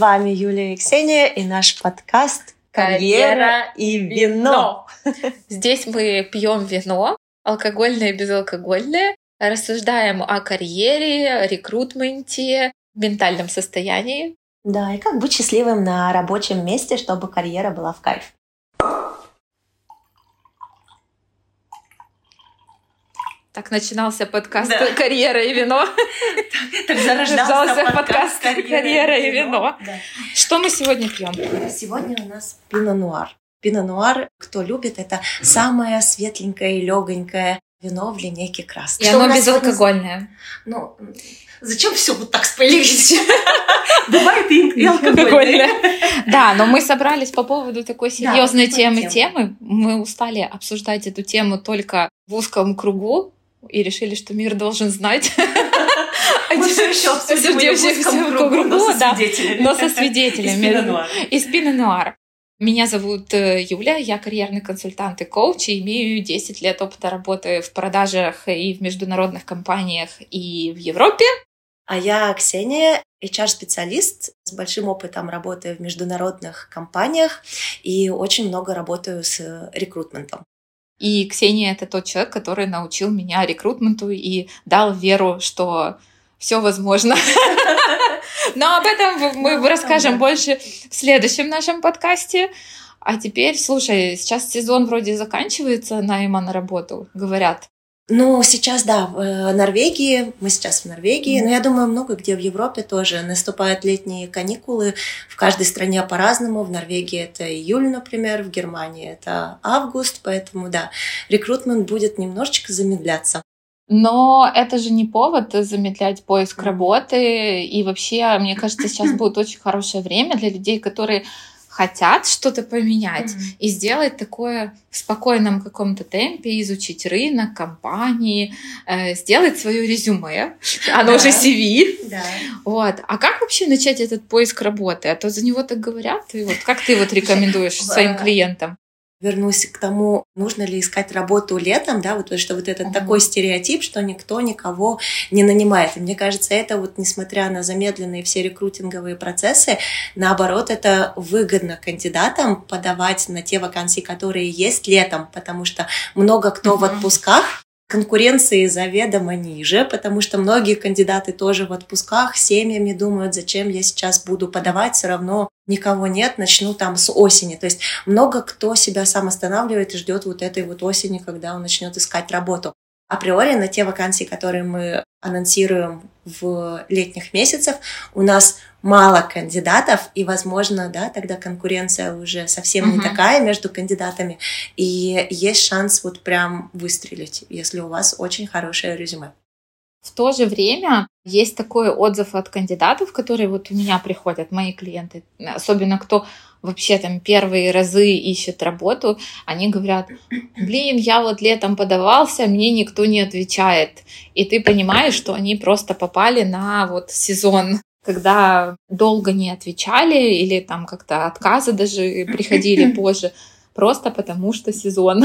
вами Юлия и Ксения и наш подкаст «Карьера и вино». Здесь мы пьем вино, алкогольное и безалкогольное, рассуждаем о карьере, рекрутменте, ментальном состоянии. Да, и как быть счастливым на рабочем месте, чтобы карьера была в кайф. Так начинался подкаст да. «Карьера и вино». Так зарождался подкаст «Карьера и вино». Что мы сегодня пьем? Сегодня у нас пино нуар. Пино нуар, кто любит, это самое светленькое и легонькое вино в линейке красных. И оно безалкогольное. Ну, зачем все вот так спойлерить? Бывает и алкогольное. Да, но мы собрались по поводу такой серьезной темы темы. Мы устали обсуждать эту тему только в узком кругу и решили, что мир должен знать. Мы все еще обсудим кругу, но со свидетелями. Но со свидетелями. Из Пино Нуар. Меня зовут э, Юля, я карьерный консультант и коуч, и имею 10 лет опыта работы в продажах и в международных компаниях и в Европе. А я Ксения, HR-специалист с большим опытом работы в международных компаниях и очень много работаю с рекрутментом. И Ксения — это тот человек, который научил меня рекрутменту и дал веру, что все возможно. Но об этом мы ну, расскажем больше в следующем нашем подкасте. А теперь, слушай, сейчас сезон вроде заканчивается найма на работу, говорят. Ну, сейчас, да, в э, Норвегии, мы сейчас в Норвегии, mm-hmm. но я думаю, много где в Европе тоже наступают летние каникулы. В каждой стране по-разному. В Норвегии это июль, например, в Германии это август, поэтому, да, рекрутмент будет немножечко замедляться. Но это же не повод замедлять поиск работы. И вообще, мне кажется, сейчас будет очень хорошее время для людей, которые хотят что-то поменять mm-hmm. и сделать такое в спокойном каком-то темпе, изучить рынок, компании, э, сделать свое резюме, оно да. же CV. Да. Вот. А как вообще начать этот поиск работы? А то за него так говорят. И вот как ты вот рекомендуешь своим клиентам? Вернусь к тому, нужно ли искать работу летом, да, вот потому что вот этот uh-huh. такой стереотип, что никто никого не нанимает. И мне кажется, это вот несмотря на замедленные все рекрутинговые процессы, наоборот, это выгодно кандидатам подавать на те вакансии, которые есть летом, потому что много кто uh-huh. в отпусках, конкуренции заведомо ниже, потому что многие кандидаты тоже в отпусках семьями думают, зачем я сейчас буду подавать, все равно никого нет, начну там с осени. То есть много кто себя сам останавливает и ждет вот этой вот осени, когда он начнет искать работу. Априори на те вакансии, которые мы анонсируем в летних месяцах, у нас мало кандидатов, и, возможно, да, тогда конкуренция уже совсем uh-huh. не такая между кандидатами, и есть шанс вот прям выстрелить, если у вас очень хорошее резюме. В то же время есть такой отзыв от кандидатов, которые вот у меня приходят, мои клиенты, особенно кто вообще там первые разы ищет работу, они говорят, блин, я вот летом подавался, мне никто не отвечает. И ты понимаешь, что они просто попали на вот сезон когда долго не отвечали или там как-то отказы даже приходили позже, просто потому что сезон.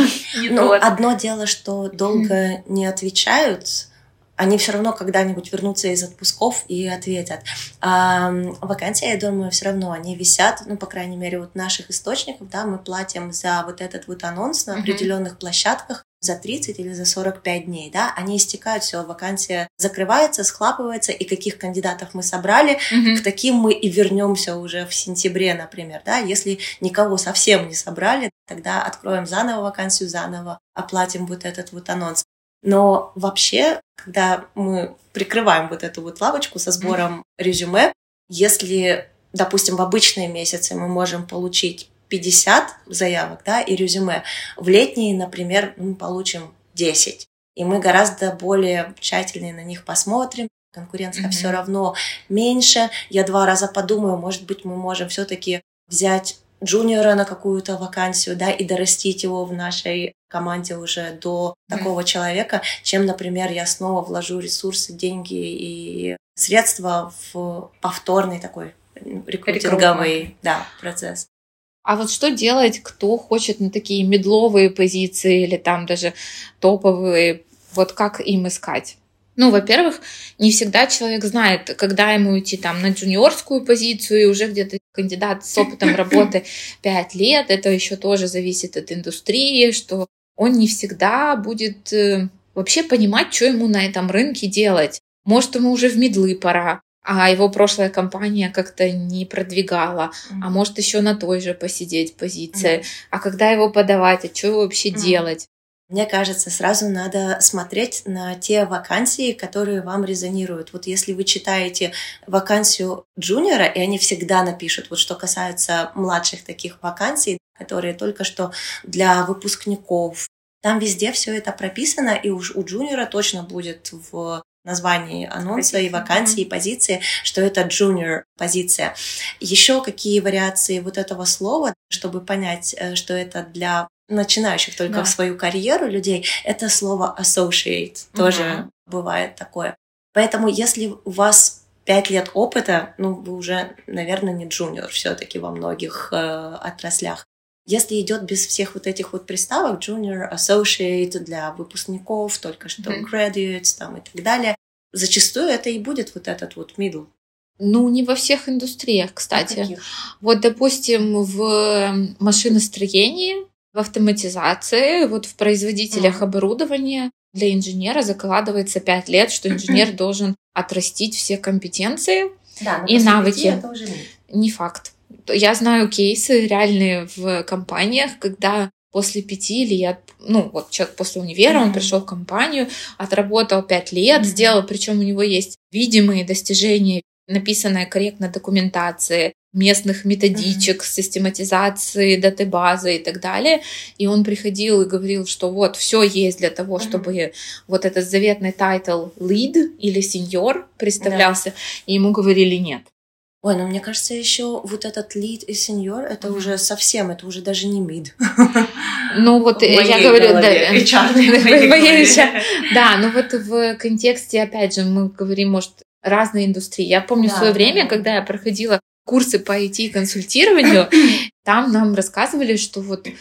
Ну, одно дело, что долго не отвечают, они все равно когда-нибудь вернутся из отпусков и ответят. А вакансии, я думаю, все равно они висят, ну, по крайней мере, вот наших источников, да, мы платим за вот этот вот анонс на определенных mm-hmm. площадках за 30 или за 45 дней, да, они истекают, все, вакансия закрывается, схлапывается, и каких кандидатов мы собрали, mm-hmm. к таким мы и вернемся уже в сентябре, например, да, если никого совсем не собрали, тогда откроем заново вакансию, заново оплатим вот этот вот анонс. Но вообще, когда мы прикрываем вот эту вот лавочку со сбором резюме, если, допустим, в обычные месяцы мы можем получить 50 заявок, да, и резюме, в летние, например, мы получим 10. И мы гораздо более тщательнее на них посмотрим, конкуренция mm-hmm. все равно меньше. Я два раза подумаю, может быть, мы можем все-таки взять джуниора на какую-то вакансию, да, и дорастить его в нашей команде уже до mm-hmm. такого человека, чем, например, я снова вложу ресурсы, деньги и средства в повторный такой рекрутинговый да, процесс. А вот что делать, кто хочет на такие медловые позиции или там даже топовые, вот как им искать? Ну, во-первых, не всегда человек знает, когда ему идти там на джуниорскую позицию, и уже где-то кандидат с опытом работы 5 лет, это еще тоже зависит от индустрии, что он не всегда будет э, вообще понимать, что ему на этом рынке делать. Может, ему уже в медлы пора, а его прошлая компания как-то не продвигала, mm-hmm. а может еще на той же посидеть позиции, mm-hmm. а когда его подавать, а что вообще mm-hmm. делать? Мне кажется, сразу надо смотреть на те вакансии, которые вам резонируют. Вот если вы читаете вакансию джуниора, и они всегда напишут, вот что касается младших таких вакансий, которые только что для выпускников, там везде все это прописано, и уж у джуниора точно будет в названии анонса и вакансии, и позиции, что это junior позиция. Еще какие вариации вот этого слова, чтобы понять, э, что это для начинающих только да. в свою карьеру людей, это слово associate тоже uh бывает такое. Поэтому если у вас пять лет опыта, ну, вы уже, наверное, не джуниор все-таки во многих э, отраслях. Если идет без всех вот этих вот приставок, junior, associate для выпускников, только что mm-hmm. graduates там и так далее, зачастую это и будет вот этот вот middle. Ну, не во всех индустриях, кстати. Вот, допустим, в машиностроении, в автоматизации, вот в производителях mm-hmm. оборудования для инженера закладывается 5 лет, что инженер должен отрастить все компетенции да, и навыки. Это уже не факт. Я знаю кейсы реальные в компаниях, когда после пяти лет, ну вот человек после универа, mm-hmm. он пришел в компанию, отработал пять лет, mm-hmm. сделал, причем у него есть видимые достижения, написанная корректно документация, местных методичек, mm-hmm. систематизации, database ы и так далее. И он приходил и говорил, что вот все есть для того, mm-hmm. чтобы вот этот заветный title lead или senior представлялся, да. и ему говорили нет. Ой, ну мне кажется, еще вот этот lead и senior, это mm-hmm. уже совсем, это уже даже не mid. Ну вот я говорю, да, да, ну вот в контексте, опять же, мы говорим, может, разные индустрии. Я помню да, свое время, да. когда я проходила курсы по IT-консультированию, там нам рассказывали, что вот э,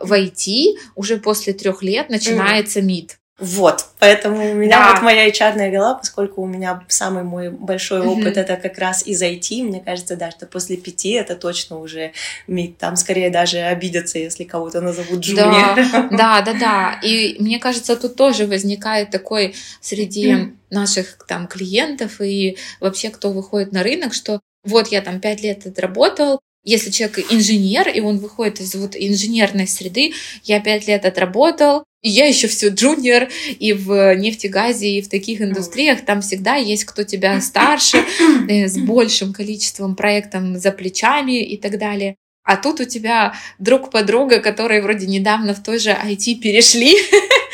в IT уже после трех лет начинается МИД. Вот, поэтому у меня да. вот моя HR голова, поскольку у меня самый мой большой опыт mm-hmm. это как раз из IT, мне кажется, да, что после пяти это точно уже МИД, там скорее даже обидятся, если кого-то назовут джуниор. Да, да, да, да, и мне кажется, тут тоже возникает такой среди наших там клиентов и вообще кто выходит на рынок, что вот я там пять лет отработал, если человек инженер, и он выходит из вот инженерной среды, я пять лет отработал, и я еще все джуниор, и в нефтегазе, и в таких индустриях там всегда есть кто тебя старше, э, с большим количеством проектов за плечами и так далее. А тут у тебя друг подруга, которые вроде недавно в той же IT перешли,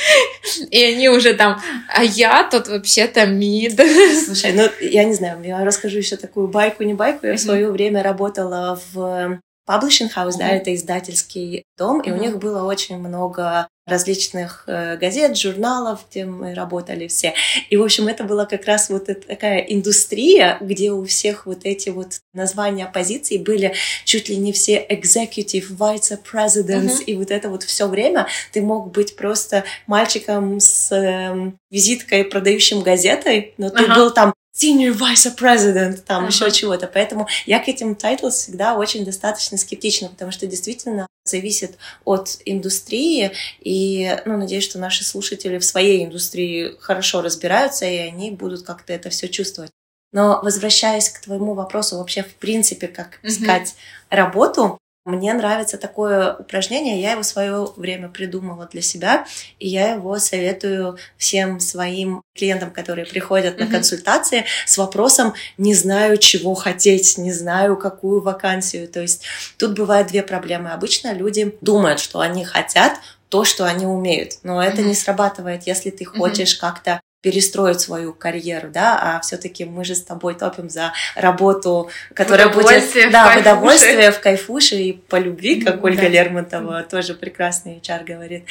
и они уже там, а я тут вообще-то мид. Слушай, ну я не знаю, я расскажу еще такую байку, не байку. Я в свое время работала в Publishing House, да, это издательский дом, и у них было очень много различных э, газет, журналов, где мы работали все. И, в общем, это была как раз вот такая индустрия, где у всех вот эти вот названия позиций были чуть ли не все executive, vice presidents, uh-huh. и вот это вот все время ты мог быть просто мальчиком с э, визиткой, продающим газетой, но ты uh-huh. был там senior vice president, там uh-huh. еще чего-то. Поэтому я к этим titles всегда очень достаточно скептична, потому что действительно зависит от индустрии, и ну, надеюсь, что наши слушатели в своей индустрии хорошо разбираются, и они будут как-то это все чувствовать. Но возвращаясь к твоему вопросу вообще в принципе, как искать mm-hmm. работу, мне нравится такое упражнение, я его в свое время придумала для себя, и я его советую всем своим клиентам, которые приходят mm-hmm. на консультации с вопросом «не знаю, чего хотеть, не знаю, какую вакансию». То есть тут бывают две проблемы. Обычно люди думают, что они хотят то, что они умеют, но это mm-hmm. не срабатывает, если ты хочешь mm-hmm. как-то перестроить свою карьеру, да, а все-таки мы же с тобой топим за работу, которая будет, да, в удовольствие, в кайфуше и по любви, как Ольга да. Лермонтова тоже прекрасный HR говорит.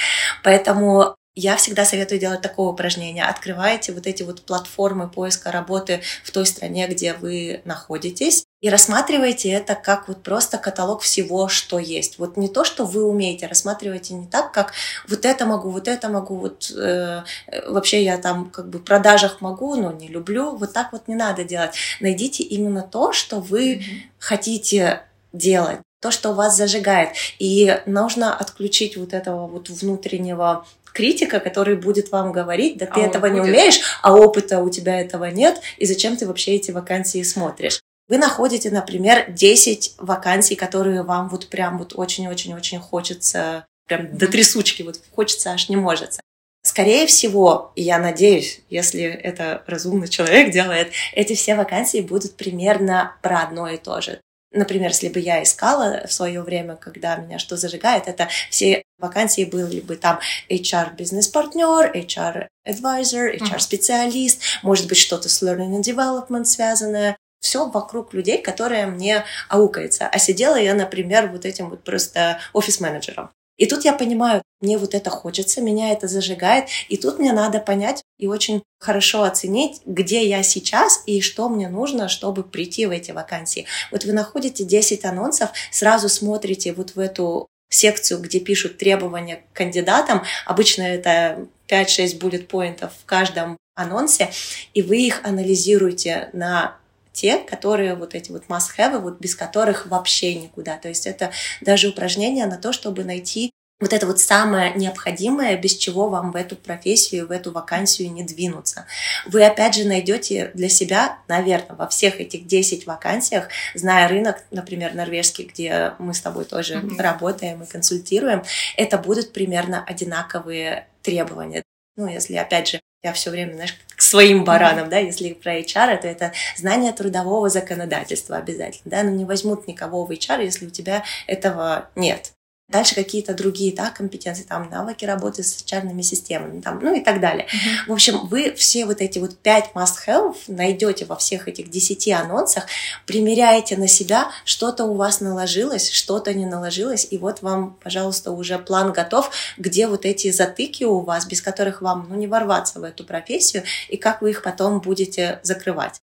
Поэтому я всегда советую делать такое упражнение. Открываете вот эти вот платформы поиска работы в той стране, где вы находитесь, И рассматривайте это как вот просто каталог всего, что есть. Вот не то, что вы умеете, рассматривайте не так, как вот это могу, вот это могу, вот э, вообще я там как бы в продажах могу, но не люблю. Вот так вот не надо делать. Найдите именно то, что вы mm-hmm. хотите делать то, что вас зажигает. И нужно отключить вот этого вот внутреннего критика, который будет вам говорить, да ты а этого не умеешь, а опыта у тебя этого нет, и зачем ты вообще эти вакансии смотришь? Вы находите, например, 10 вакансий, которые вам вот прям вот очень-очень-очень хочется, прям до трясучки, вот хочется аж не может. Скорее всего, я надеюсь, если это разумный человек делает, эти все вакансии будут примерно про одно и то же. Например, если бы я искала в свое время, когда меня что зажигает, это все вакансии были бы там HR бизнес-партнер, HR advisor, HR специалист, может быть что-то с learning and development связанное, все вокруг людей, которые мне аукается. А сидела я, например, вот этим вот просто офис-менеджером. И тут я понимаю, мне вот это хочется, меня это зажигает, и тут мне надо понять и очень хорошо оценить, где я сейчас и что мне нужно, чтобы прийти в эти вакансии. Вот вы находите 10 анонсов, сразу смотрите вот в эту секцию, где пишут требования к кандидатам. Обычно это 5-6 bullet поинтов в каждом анонсе, и вы их анализируете на те, которые вот эти вот must-have, вот без которых вообще никуда. То есть это даже упражнение на то, чтобы найти вот это вот самое необходимое, без чего вам в эту профессию, в эту вакансию не двинуться. Вы опять же найдете для себя, наверное, во всех этих 10 вакансиях, зная рынок, например, норвежский, где мы с тобой тоже mm-hmm. работаем и консультируем, это будут примерно одинаковые требования. Ну, если, опять же, я все время, знаешь, к своим баранам, да, если про HR, то это знание трудового законодательства обязательно, да, но не возьмут никого в HR, если у тебя этого нет. Дальше какие-то другие да, компетенции, там навыки работы с социальными системами, там, ну и так далее. В общем, вы все вот эти вот пять must-have найдете во всех этих десяти анонсах, примеряете на себя, что-то у вас наложилось, что-то не наложилось, и вот вам, пожалуйста, уже план готов, где вот эти затыки у вас, без которых вам ну, не ворваться в эту профессию, и как вы их потом будете закрывать.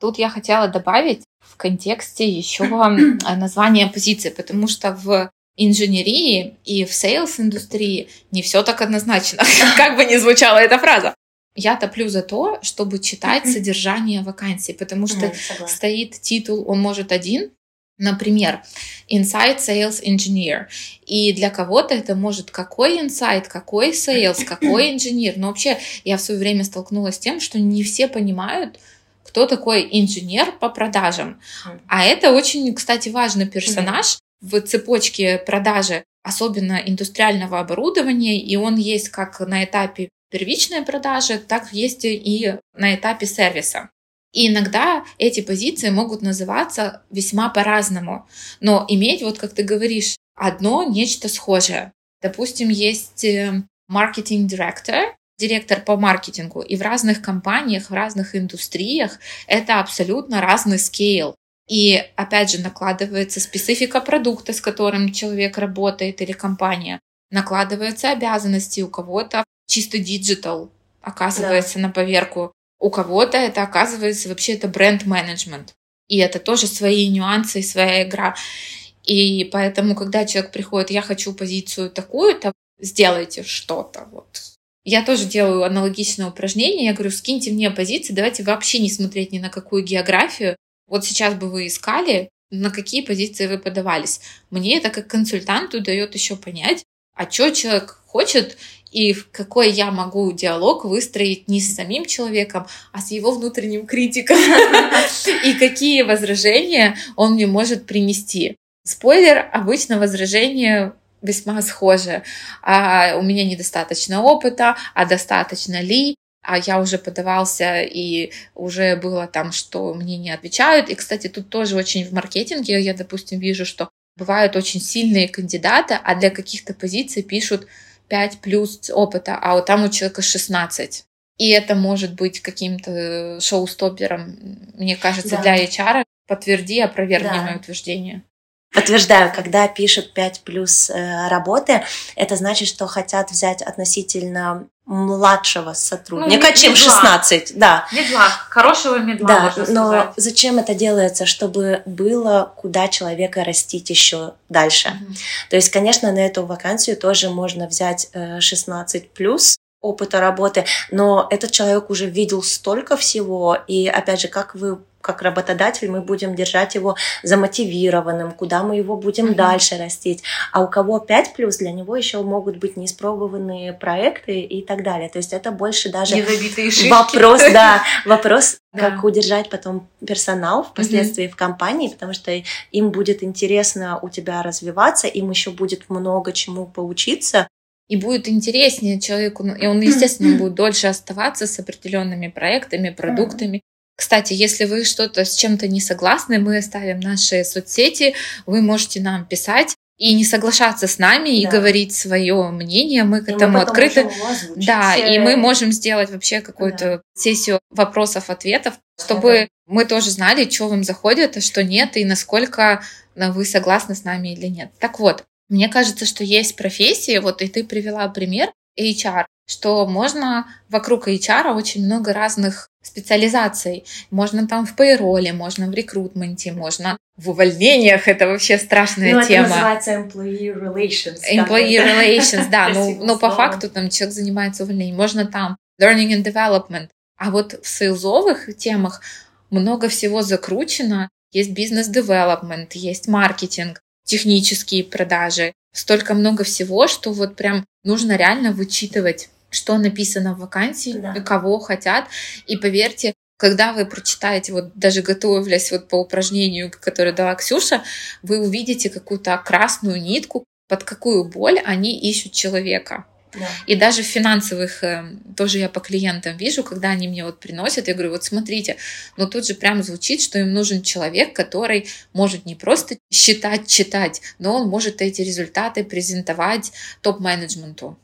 Тут я хотела добавить в контексте еще название позиции, потому что в инженерии и в sales -индустрии не все так однозначно, как бы ни звучала эта фраза. Я топлю за то, чтобы читать содержание вакансии, потому что mm, стоит титул, он может один, Например, Inside Sales Engineer. И для кого-то это может какой inside, какой sales, какой инженер. Но вообще я в свое время столкнулась с тем, что не все понимают, кто такой инженер по продажам. А это очень, кстати, важный персонаж, в цепочке продажи, особенно индустриального оборудования, и он есть как на этапе первичной продажи, так есть и на этапе сервиса. И иногда эти позиции могут называться весьма по-разному, но иметь, вот как ты говоришь, одно нечто схожее. Допустим, есть э, директор по маркетингу, и в разных компаниях, в разных индустриях это абсолютно разный scale. И опять же накладывается специфика продукта, с которым человек работает или компания. Накладываются обязанности у кого-то чисто digital оказывается да. на поверку. У кого-то это оказывается вообще это бренд-менеджмент. И это тоже свои нюансы и своя игра. И поэтому, когда человек приходит, я хочу позицию такую-то, сделайте что-то. Вот. Я тоже делаю аналогичное упражнение. Я говорю, скиньте мне позиции, давайте вообще не смотреть ни на какую географию, вот сейчас бы вы искали, на какие позиции вы подавались. Мне это как консультанту дает еще понять, а что человек хочет и в какой я могу диалог выстроить не с самим человеком, а с его внутренним критиком. И какие возражения он мне может принести. Спойлер, обычно возражения весьма схожи. А у меня недостаточно опыта, а достаточно ли? А я уже подавался, и уже было там, что мне не отвечают. И, кстати, тут тоже очень в маркетинге я, допустим, вижу, что бывают очень сильные кандидаты, а для каких-то позиций пишут 5 плюс опыта, а вот там у человека 16. И это может быть каким-то шоу-стоппером, мне кажется, да. для HR. Подтверди, опровергни да. мое утверждение. Подтверждаю, когда пишут 5 плюс э, работы, это значит, что хотят взять относительно младшего сотрудника, ну, чем медла. 16. Да. Медла, хорошего медла, да, можно но сказать. зачем это делается? Чтобы было куда человека растить еще дальше. Угу. То есть, конечно, на эту вакансию тоже можно взять 16 плюс, опыта работы, но этот человек уже видел столько всего, и опять же, как вы как работодатель мы будем держать его замотивированным, куда мы его будем mm-hmm. дальше растить. А у кого 5 плюс, для него еще могут быть неиспробованные проекты и так далее. То есть это больше даже вопрос, да, вопрос, как удержать потом персонал впоследствии в компании, потому что им будет интересно у тебя развиваться, им еще будет много чему поучиться, и будет интереснее человеку, ну, и он, естественно, будет дольше оставаться с определенными проектами, продуктами. Кстати, если вы что-то с чем-то не согласны, мы оставим наши соцсети, вы можете нам писать и не соглашаться с нами да. и говорить свое мнение, мы к и этому мы открыты. Да, и мы можем сделать вообще какую-то да. сессию вопросов-ответов, чтобы да. мы тоже знали, что вам заходит, а что нет, и насколько вы согласны с нами или нет. Так вот, мне кажется, что есть профессии, вот и ты привела пример HR, что можно вокруг HR очень много разных специализаций. Можно там в пейроле, можно в рекрутменте, можно в увольнениях. Это вообще страшная ну, тема. Это называется employee relations. Employee relations, да. Ну, но по факту там человек занимается увольнением. Можно там learning and development. А вот в сейлзовых темах много всего закручено. Есть бизнес-девелопмент, есть маркетинг технические продажи, столько много всего, что вот прям нужно реально вычитывать, что написано в вакансии, да. кого хотят. И поверьте, когда вы прочитаете, вот даже готовясь вот по упражнению, которое дала Ксюша, вы увидите какую-то красную нитку, под какую боль они ищут человека. И даже в финансовых, э, тоже я по клиентам вижу, когда они мне вот приносят, я говорю, вот смотрите, но тут же прям звучит, что им нужен человек, который может не просто считать, читать, но он может эти результаты презентовать топ-менеджменту.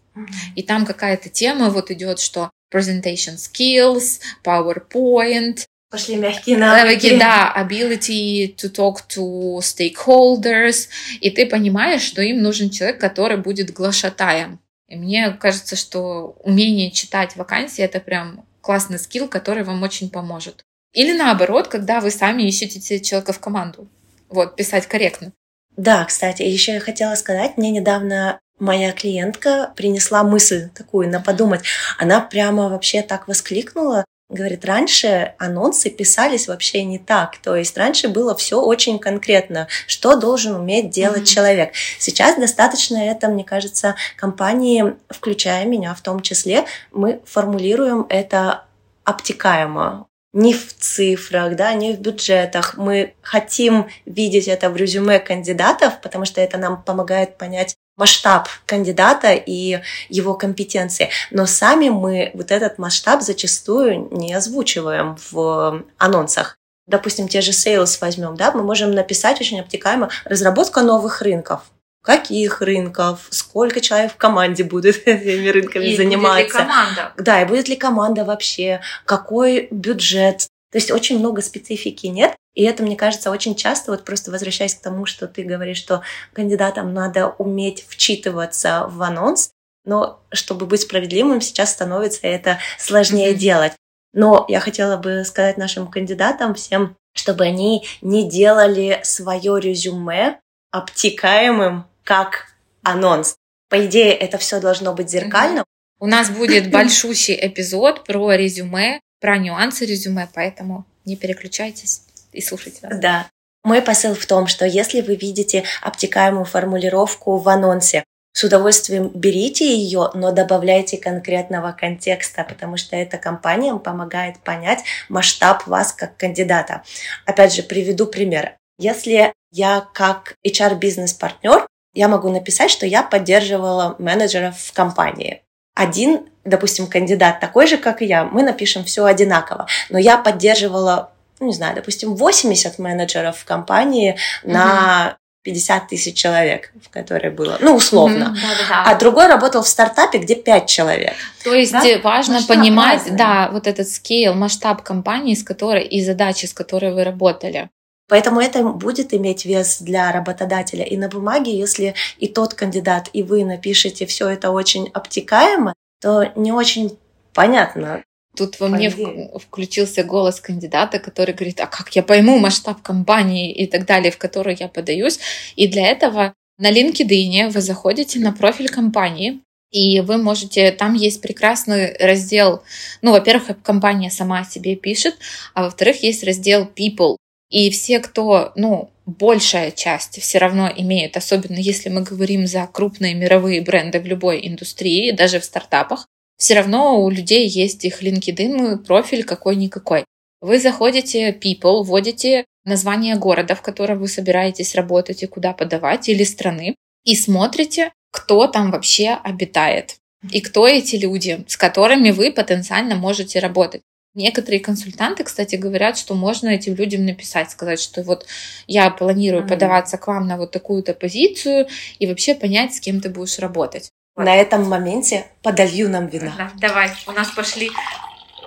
И там какая-то тема вот идет, что presentation skills, PowerPoint, Пошли мягкие навыки. Да, ability to talk to stakeholders. И ты понимаешь, что им нужен человек, который будет глашатаем. И мне кажется, что умение читать вакансии — это прям классный скилл, который вам очень поможет. Или наоборот, когда вы сами ищете человека в команду. Вот, писать корректно. Да, кстати, еще я хотела сказать, мне недавно моя клиентка принесла мысль такую на подумать. Она прямо вообще так воскликнула. Говорит, раньше анонсы писались вообще не так. То есть раньше было все очень конкретно, что должен уметь делать mm-hmm. человек. Сейчас достаточно это, мне кажется, компании, включая меня в том числе, мы формулируем это обтекаемо не в цифрах, да, не в бюджетах. Мы хотим видеть это в резюме кандидатов, потому что это нам помогает понять масштаб кандидата и его компетенции. Но сами мы вот этот масштаб зачастую не озвучиваем в анонсах. Допустим, те же sales возьмем, да, мы можем написать очень обтекаемо разработка новых рынков. Каких рынков, сколько человек в команде будет этими рынками и заниматься. Будет ли команда? Да, и будет ли команда вообще, какой бюджет. То есть очень много специфики нет, и это, мне кажется, очень часто, вот просто возвращаясь к тому, что ты говоришь, что кандидатам надо уметь вчитываться в анонс, но чтобы быть справедливым, сейчас становится это сложнее mm-hmm. делать. Но я хотела бы сказать нашим кандидатам всем, чтобы они не делали свое резюме обтекаемым как анонс. По идее, это все должно быть зеркально. У нас будет большущий эпизод про резюме, про нюансы резюме, поэтому не переключайтесь и слушайте нас. Да. Мой посыл в том, что если вы видите обтекаемую формулировку в анонсе, с удовольствием берите ее, но добавляйте конкретного контекста, потому что это компаниям помогает понять масштаб вас как кандидата. Опять же, приведу пример. Если я как HR-бизнес-партнер, я могу написать, что я поддерживала менеджеров в компании. Один, допустим, кандидат такой же, как и я, мы напишем все одинаково, но я поддерживала ну, не знаю, допустим, 80 менеджеров в компании mm-hmm. на 50 тысяч человек, в которой было, ну, условно. Mm-hmm, А другой работал в стартапе, где 5 человек. То есть да? важно масштаб понимать, разный. да, вот этот скейл, масштаб компании, с которой и задачи, с которой вы работали. Поэтому это будет иметь вес для работодателя. И на бумаге, если и тот кандидат, и вы напишете все это очень обтекаемо, то не очень понятно. Тут во мне включился голос кандидата, который говорит, а как я пойму масштаб компании и так далее, в которую я подаюсь. И для этого на LinkedIn вы заходите на профиль компании, и вы можете, там есть прекрасный раздел, ну, во-первых, компания сама себе пишет, а во-вторых, есть раздел People. И все, кто, ну, большая часть все равно имеют, особенно если мы говорим за крупные мировые бренды в любой индустрии, даже в стартапах, все равно у людей есть их LinkedIn профиль какой-никакой. Вы заходите People, вводите название города, в котором вы собираетесь работать и куда подавать, или страны, и смотрите, кто там вообще обитает и кто эти люди, с которыми вы потенциально можете работать. Некоторые консультанты, кстати, говорят, что можно этим людям написать, сказать, что вот я планирую mm-hmm. подаваться к вам на вот такую-то позицию и вообще понять, с кем ты будешь работать. На этом моменте подолью нам вина. Да, давай, у нас пошли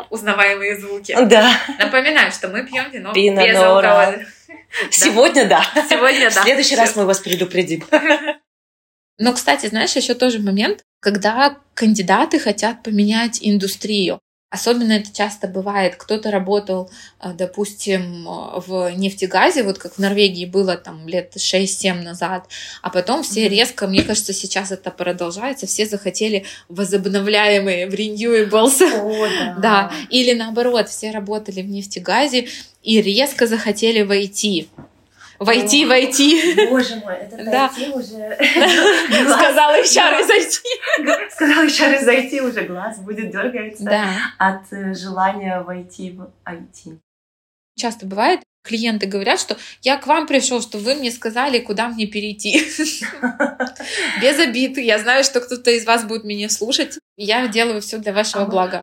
узнаваемые звуки. Да. Напоминаю, что мы пьем вино Пино без алкоголя. Сегодня да. Сегодня да. В следующий раз мы вас предупредим. Но, кстати, знаешь, еще тоже момент, когда кандидаты хотят поменять индустрию. Особенно это часто бывает. Кто-то работал, э, допустим, в нефтегазе, вот как в Норвегии было там лет 6-7 назад, а потом все резко, мне кажется, сейчас это продолжается, все захотели возобновляемые в renewables. О, да. да. Или наоборот, все работали в нефтегазе и резко захотели войти войти, войти. Боже мой, это да. зайти уже... Сказала HR зайти. Сказала HR зайти, уже глаз будет дергаться да. от э, желания войти в IT. Часто бывает, клиенты говорят, что я к вам пришел, что вы мне сказали, куда мне перейти. Без обид. Я знаю, что кто-то из вас будет меня слушать. Я делаю все для вашего блага.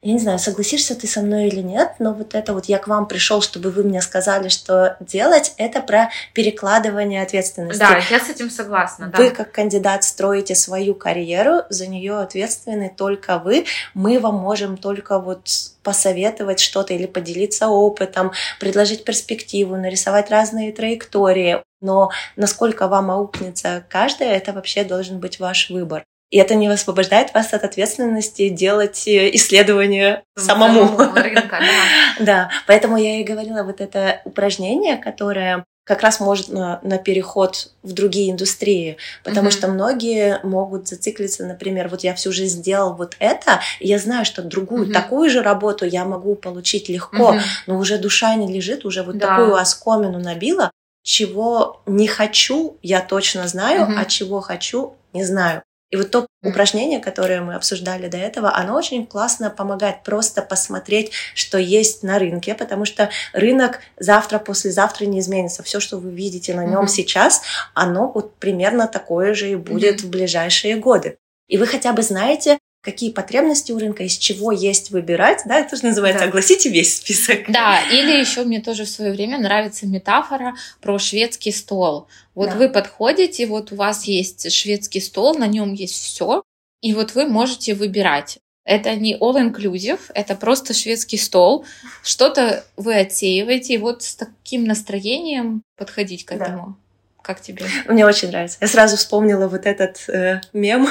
Я не знаю, согласишься ты со мной или нет, но вот это вот я к вам пришел, чтобы вы мне сказали, что делать, это про перекладывание ответственности. Да, я с этим согласна. Вы как кандидат строите свою карьеру, за нее ответственны только вы. Мы вам можем только вот посоветовать что-то или поделиться опытом, предложить перспективу, нарисовать разные траектории. Но насколько вам аукнется каждая, это вообще должен быть ваш выбор. И это не освобождает вас от ответственности делать э, исследования самому. Рынка, да. да, поэтому я и говорила, вот это упражнение, которое как раз может на, на переход в другие индустрии, потому mm-hmm. что многие могут зациклиться, например, вот я всю жизнь сделал вот это, и я знаю, что другую mm-hmm. такую же работу я могу получить легко, mm-hmm. но уже душа не лежит, уже вот да. такую оскомину набила, чего не хочу, я точно знаю, mm-hmm. а чего хочу, не знаю. И вот то упражнение, которое мы обсуждали до этого, оно очень классно помогает просто посмотреть, что есть на рынке, потому что рынок завтра, послезавтра не изменится. Все, что вы видите на нем mm-hmm. сейчас, оно вот примерно такое же и будет mm-hmm. в ближайшие годы. И вы хотя бы знаете, какие потребности у рынка, из чего есть выбирать, да, это же называется да. огласите весь список. Да, или еще мне тоже в свое время нравится метафора про шведский стол. Вот да. вы подходите, вот у вас есть шведский стол, на нем есть все, и вот вы можете выбирать. Это не all-inclusive, это просто шведский стол. Что-то вы отсеиваете, и вот с таким настроением подходить к этому. Да. Как тебе? Мне очень нравится. Я сразу вспомнила вот этот э, мем.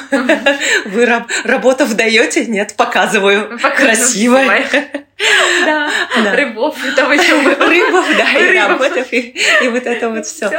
Вы раб работу даете? Нет, показываю. Красиво. Да, рыбов, там еще рыбов, да, и работов, и вот это вот все.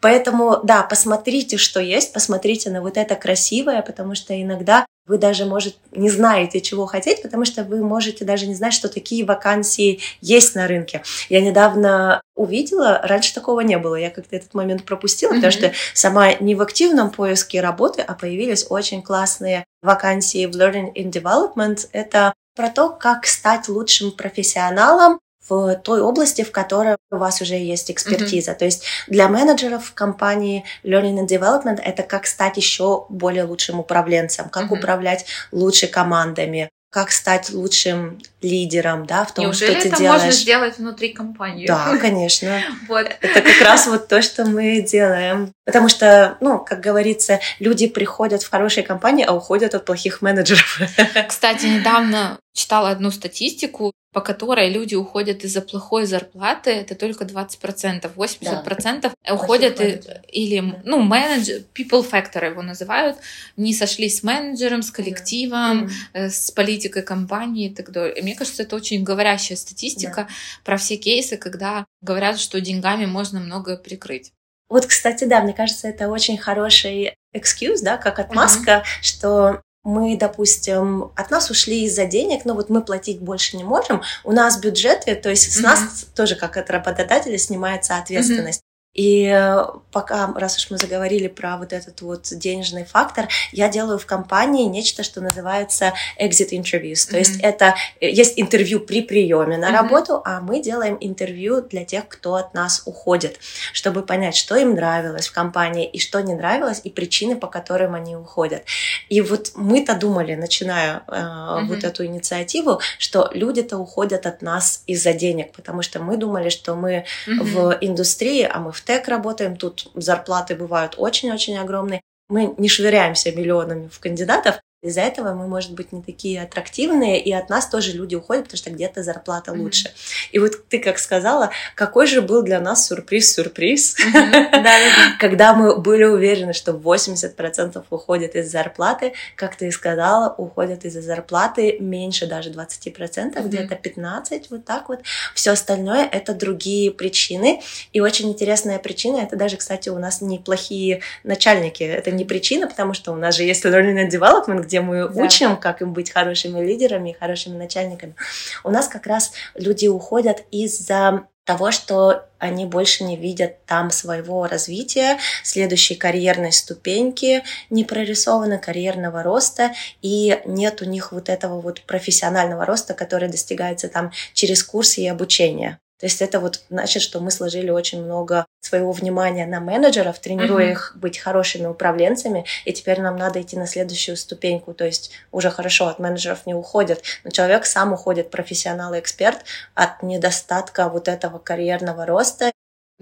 Поэтому, да, посмотрите, что есть, посмотрите на вот это красивое, потому что иногда вы даже, может, не знаете, чего хотеть, потому что вы можете даже не знать, что такие вакансии есть на рынке. Я недавно увидела, раньше такого не было, я как-то этот момент пропустила, mm-hmm. потому что сама не в активном поиске работы, а появились очень классные вакансии в Learning and Development. Это про то, как стать лучшим профессионалом в той области, в которой у вас уже есть экспертиза. Mm-hmm. То есть для менеджеров в компании Learning and Development это как стать еще более лучшим управленцем, как mm-hmm. управлять лучше командами, как стать лучшим лидером, да, в том, Неужели что ты это делаешь. можно сделать внутри компании? Да, конечно. вот. Это как раз вот то, что мы делаем. Потому что, ну, как говорится, люди приходят в хорошие компании, а уходят от плохих менеджеров. Кстати, недавно читала одну статистику, по которой люди уходят из-за плохой зарплаты, это только 20%. 80% да. уходят и, или, да. ну, менеджер, people factor его называют, не сошлись с менеджером, с коллективом, да. с политикой компании и так далее. И мне кажется, это очень говорящая статистика да. про все кейсы, когда говорят, что деньгами можно многое прикрыть. Вот, кстати, да, мне кажется, это очень хороший excuse, да, как отмазка, uh-huh. что мы, допустим, от нас ушли из-за денег, но вот мы платить больше не можем, у нас бюджеты, то есть с mm-hmm. нас тоже как от работодателя снимается ответственность. И э, пока, раз уж мы заговорили про вот этот вот денежный фактор, я делаю в компании нечто, что называется exit interviews. Mm-hmm. То есть это э, есть интервью при приеме на mm-hmm. работу, а мы делаем интервью для тех, кто от нас уходит, чтобы понять, что им нравилось в компании и что не нравилось, и причины, по которым они уходят. И вот мы-то думали, начиная э, mm-hmm. вот эту инициативу, что люди-то уходят от нас из-за денег, потому что мы думали, что мы mm-hmm. в индустрии, а мы в тег работаем, тут зарплаты бывают очень-очень огромные. Мы не швыряемся миллионами в кандидатов, из-за этого мы, может быть, не такие аттрактивные, и от нас тоже люди уходят, потому что где-то зарплата mm-hmm. лучше. И вот ты как сказала, какой же был для нас сюрприз-сюрприз, когда мы были уверены, что 80% уходят из зарплаты, как ты и сказала, уходят из-за зарплаты меньше даже 20%, где-то 15%, вот так вот. Все остальное — это другие причины. И очень интересная причина — это даже, кстати, у нас неплохие начальники. Это не причина, потому что у нас же есть learning and development, где мы да. учим, как им быть хорошими лидерами и хорошими начальниками. У нас как раз люди уходят из-за того, что они больше не видят там своего развития, следующей карьерной ступеньки не прорисованы, карьерного роста, и нет у них вот этого вот профессионального роста, который достигается там через курсы и обучение. То есть это вот значит, что мы сложили очень много своего внимания на менеджеров, тренируя uh-huh. их быть хорошими управленцами, и теперь нам надо идти на следующую ступеньку, то есть уже хорошо от менеджеров не уходят, но человек сам уходит, профессионал и эксперт, от недостатка вот этого карьерного роста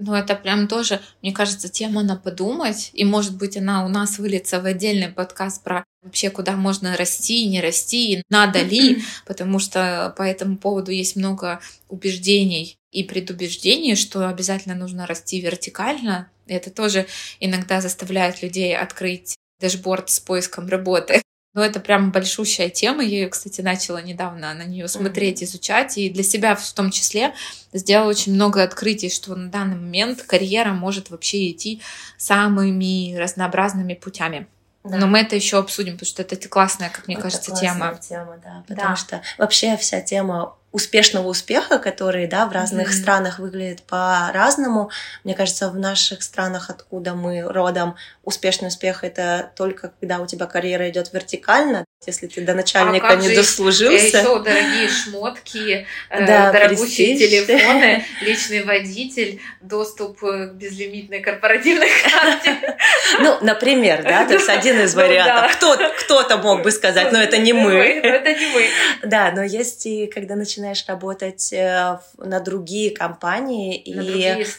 ну, это прям тоже, мне кажется, тема на подумать. И, может быть, она у нас выльется в отдельный подкаст про вообще, куда можно расти, не расти, надо ли, потому что по этому поводу есть много убеждений и предубеждений, что обязательно нужно расти вертикально. Это тоже иногда заставляет людей открыть дэшборд с поиском работы. Но это прям большущая тема. Я ее, кстати, начала недавно на нее смотреть, изучать. И для себя в том числе сделала очень много открытий, что на данный момент карьера может вообще идти самыми разнообразными путями. Да. Но мы это еще обсудим, потому что это классная, как мне это кажется, тема. тема да, потому да. что вообще вся тема успешного успеха, который, да, в разных mm-hmm. странах выглядит по-разному. Мне кажется, в наших странах, откуда мы родом, успешный успех это только когда у тебя карьера идет вертикально, если ты до начальника а не дослужился. Еще дорогие шмотки, э, да, дорогущие престиж. телефоны, личный водитель, доступ к безлимитной корпоративной карте. Ну, например, да, то есть один из ну вариантов. Кто-то мог бы сказать, но это не мы. Это не мы. Да, но есть и когда начинаешь работать э, на другие компании и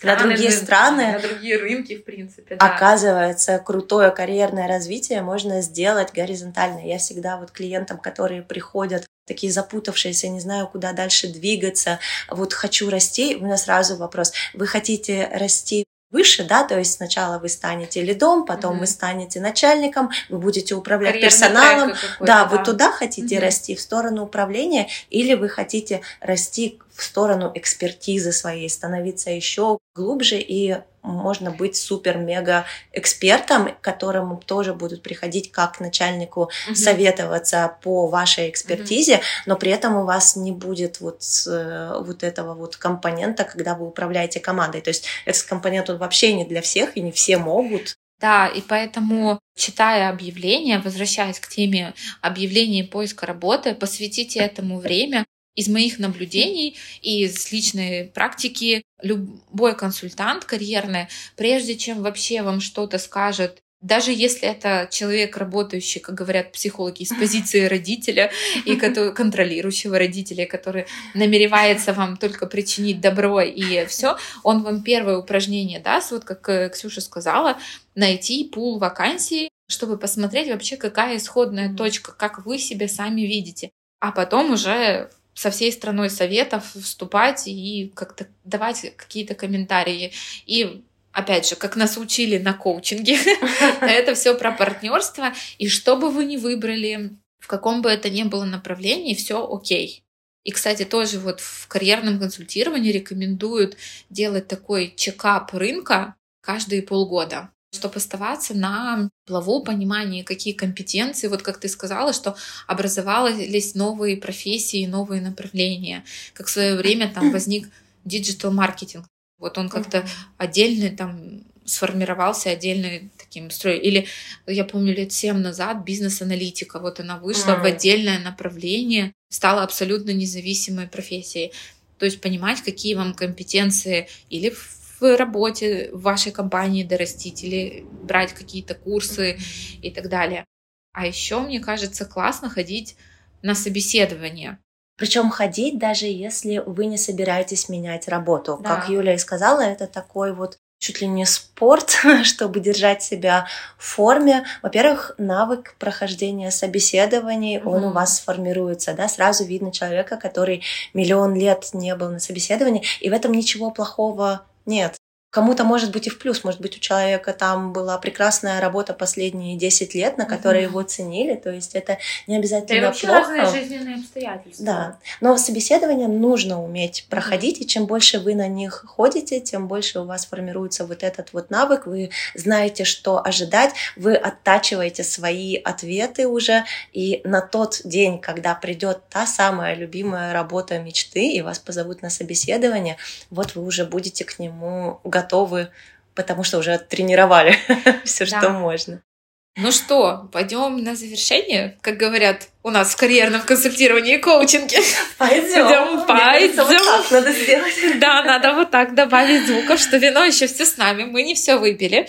на другие страны, на другие рынки, в принципе, оказывается, крутое карьерное развитие можно сделать горизонтально. Я всегда вот клиентам, которые приходят такие запутавшиеся, не знаю, куда дальше двигаться, вот хочу расти, у меня сразу вопрос, вы хотите расти выше, да, то есть сначала вы станете лидом, потом mm-hmm. вы станете начальником, вы будете управлять Карьерный персоналом, да, да, вы туда хотите mm-hmm. расти в сторону управления, или вы хотите расти в сторону экспертизы своей, становиться еще глубже и можно быть супер-мега экспертом, к которому тоже будут приходить как начальнику mm-hmm. советоваться по вашей экспертизе, mm-hmm. но при этом у вас не будет вот, э, вот этого вот компонента, когда вы управляете командой. То есть этот компонент он вообще не для всех, и не все могут. Да, и поэтому, читая объявления, возвращаясь к теме объявления поиска работы, посвятите этому время, из моих наблюдений и из личной практики любой консультант карьерный, прежде чем вообще вам что-то скажет, даже если это человек, работающий, как говорят психологи, из позиции родителя и контролирующего родителя, который намеревается вам только причинить добро и все, он вам первое упражнение даст, вот как э, Ксюша сказала, найти пул вакансий, чтобы посмотреть вообще, какая исходная точка, как вы себя сами видите. а потом уже со всей страной советов вступать и как-то давать какие-то комментарии. И опять же, как нас учили на коучинге, это все про партнерство. И что бы вы ни выбрали, в каком бы это ни было направлении, все окей. И, кстати, тоже вот в карьерном консультировании рекомендуют делать такой чекап рынка каждые полгода чтобы оставаться на плаву понимании, какие компетенции, вот как ты сказала, что образовались новые профессии, новые направления, как в свое время там возник диджитал-маркетинг. Вот он как-то отдельный там сформировался отдельный таким строй. Или я помню лет семь назад бизнес-аналитика, вот она вышла mm. в отдельное направление, стала абсолютно независимой профессией. То есть понимать, какие вам компетенции или в работе в вашей компании дорастить или брать какие-то курсы и так далее. А еще, мне кажется, классно ходить на собеседование. Причем ходить, даже если вы не собираетесь менять работу. Да. Как Юля и сказала, это такой вот чуть ли не спорт, чтобы держать себя в форме. Во-первых, навык прохождения собеседований, mm-hmm. он у вас сформируется, да, сразу видно человека, который миллион лет не был на собеседовании, и в этом ничего плохого нет. Кому-то может быть и в плюс, может быть у человека там была прекрасная работа последние 10 лет, на которые mm-hmm. его ценили, то есть это не обязательно это вообще плохо. разные жизненные обстоятельства. Да, но собеседование нужно уметь проходить, mm-hmm. и чем больше вы на них ходите, тем больше у вас формируется вот этот вот навык, вы знаете, что ожидать, вы оттачиваете свои ответы уже, и на тот день, когда придет та самая любимая работа мечты, и вас позовут на собеседование, вот вы уже будете к нему готовы готовы, потому что уже тренировали все, да. что можно. Ну что, пойдем на завершение, как говорят у нас в карьерном консультировании и коучинге. Пойдем, пойдем. Вот надо сделать. Да, надо вот так добавить звуков, что вино еще все с нами, мы не все выпили.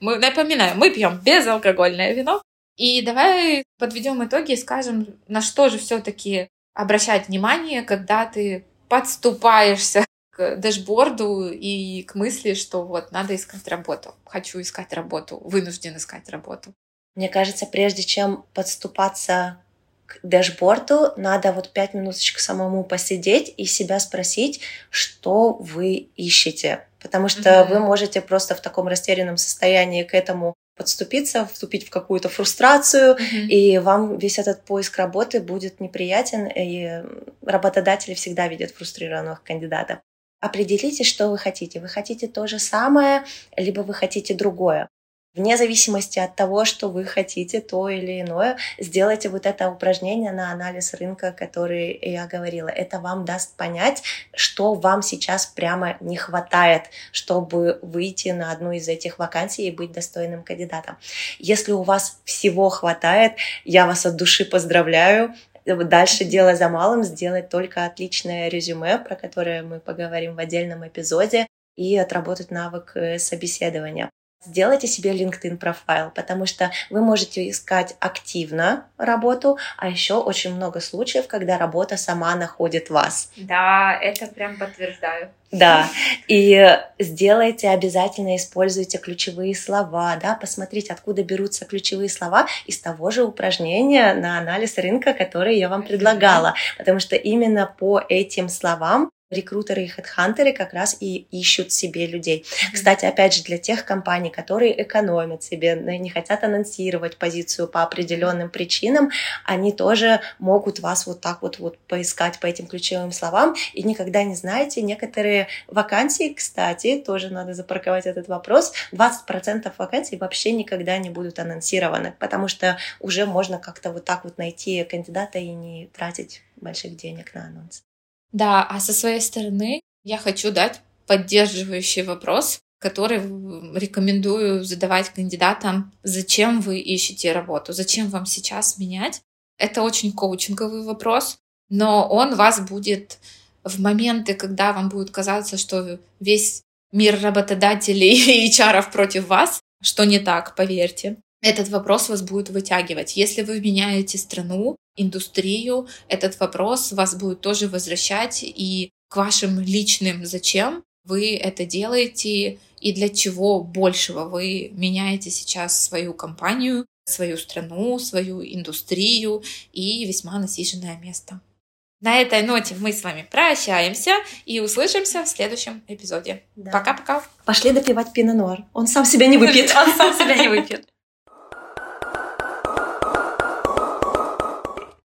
Мы напоминаем, мы пьем безалкогольное вино. И давай подведем итоги и скажем, на что же все-таки обращать внимание, когда ты подступаешься к дэшборду и к мысли, что вот надо искать работу. Хочу искать работу, вынужден искать работу. Мне кажется, прежде чем подступаться к дэшборду, надо вот пять минуточек самому посидеть и себя спросить, что вы ищете. Потому что mm-hmm. вы можете просто в таком растерянном состоянии к этому подступиться, вступить в какую-то фрустрацию, mm-hmm. и вам весь этот поиск работы будет неприятен, и работодатели всегда видят фрустрированных кандидатов. Определите, что вы хотите. Вы хотите то же самое, либо вы хотите другое. Вне зависимости от того, что вы хотите, то или иное, сделайте вот это упражнение на анализ рынка, который я говорила. Это вам даст понять, что вам сейчас прямо не хватает, чтобы выйти на одну из этих вакансий и быть достойным кандидатом. Если у вас всего хватает, я вас от души поздравляю. Дальше дело за малым сделать только отличное резюме, про которое мы поговорим в отдельном эпизоде, и отработать навык э, собеседования. Сделайте себе LinkedIn профайл, потому что вы можете искать активно работу, а еще очень много случаев, когда работа сама находит вас. Да, это прям подтверждаю. Да, и сделайте обязательно, используйте ключевые слова, да, посмотрите, откуда берутся ключевые слова из того же упражнения на анализ рынка, которое я вам предлагала, потому что именно по этим словам рекрутеры и хедхантеры как раз и ищут себе людей. Кстати, опять же, для тех компаний, которые экономят себе, не хотят анонсировать позицию по определенным причинам, они тоже могут вас вот так вот, вот поискать по этим ключевым словам, и никогда не знаете, некоторые вакансии, кстати, тоже надо запарковать этот вопрос, 20% вакансий вообще никогда не будут анонсированы, потому что уже можно как-то вот так вот найти кандидата и не тратить больших денег на анонс. Да, а со своей стороны я хочу дать поддерживающий вопрос, который рекомендую задавать кандидатам, зачем вы ищете работу, зачем вам сейчас менять. Это очень коучинговый вопрос, но он вас будет в моменты, когда вам будет казаться, что весь мир работодателей и HR против вас, что не так, поверьте. Этот вопрос вас будет вытягивать. Если вы меняете страну, индустрию, этот вопрос вас будет тоже возвращать и к вашим личным зачем вы это делаете и для чего большего вы меняете сейчас свою компанию, свою страну, свою индустрию и весьма насиженное место. На этой ноте мы с вами прощаемся и услышимся в следующем эпизоде. Пока-пока. Пошли допивать пино-нуар. Он сам себя не выпьет. Он сам себя не выпьет.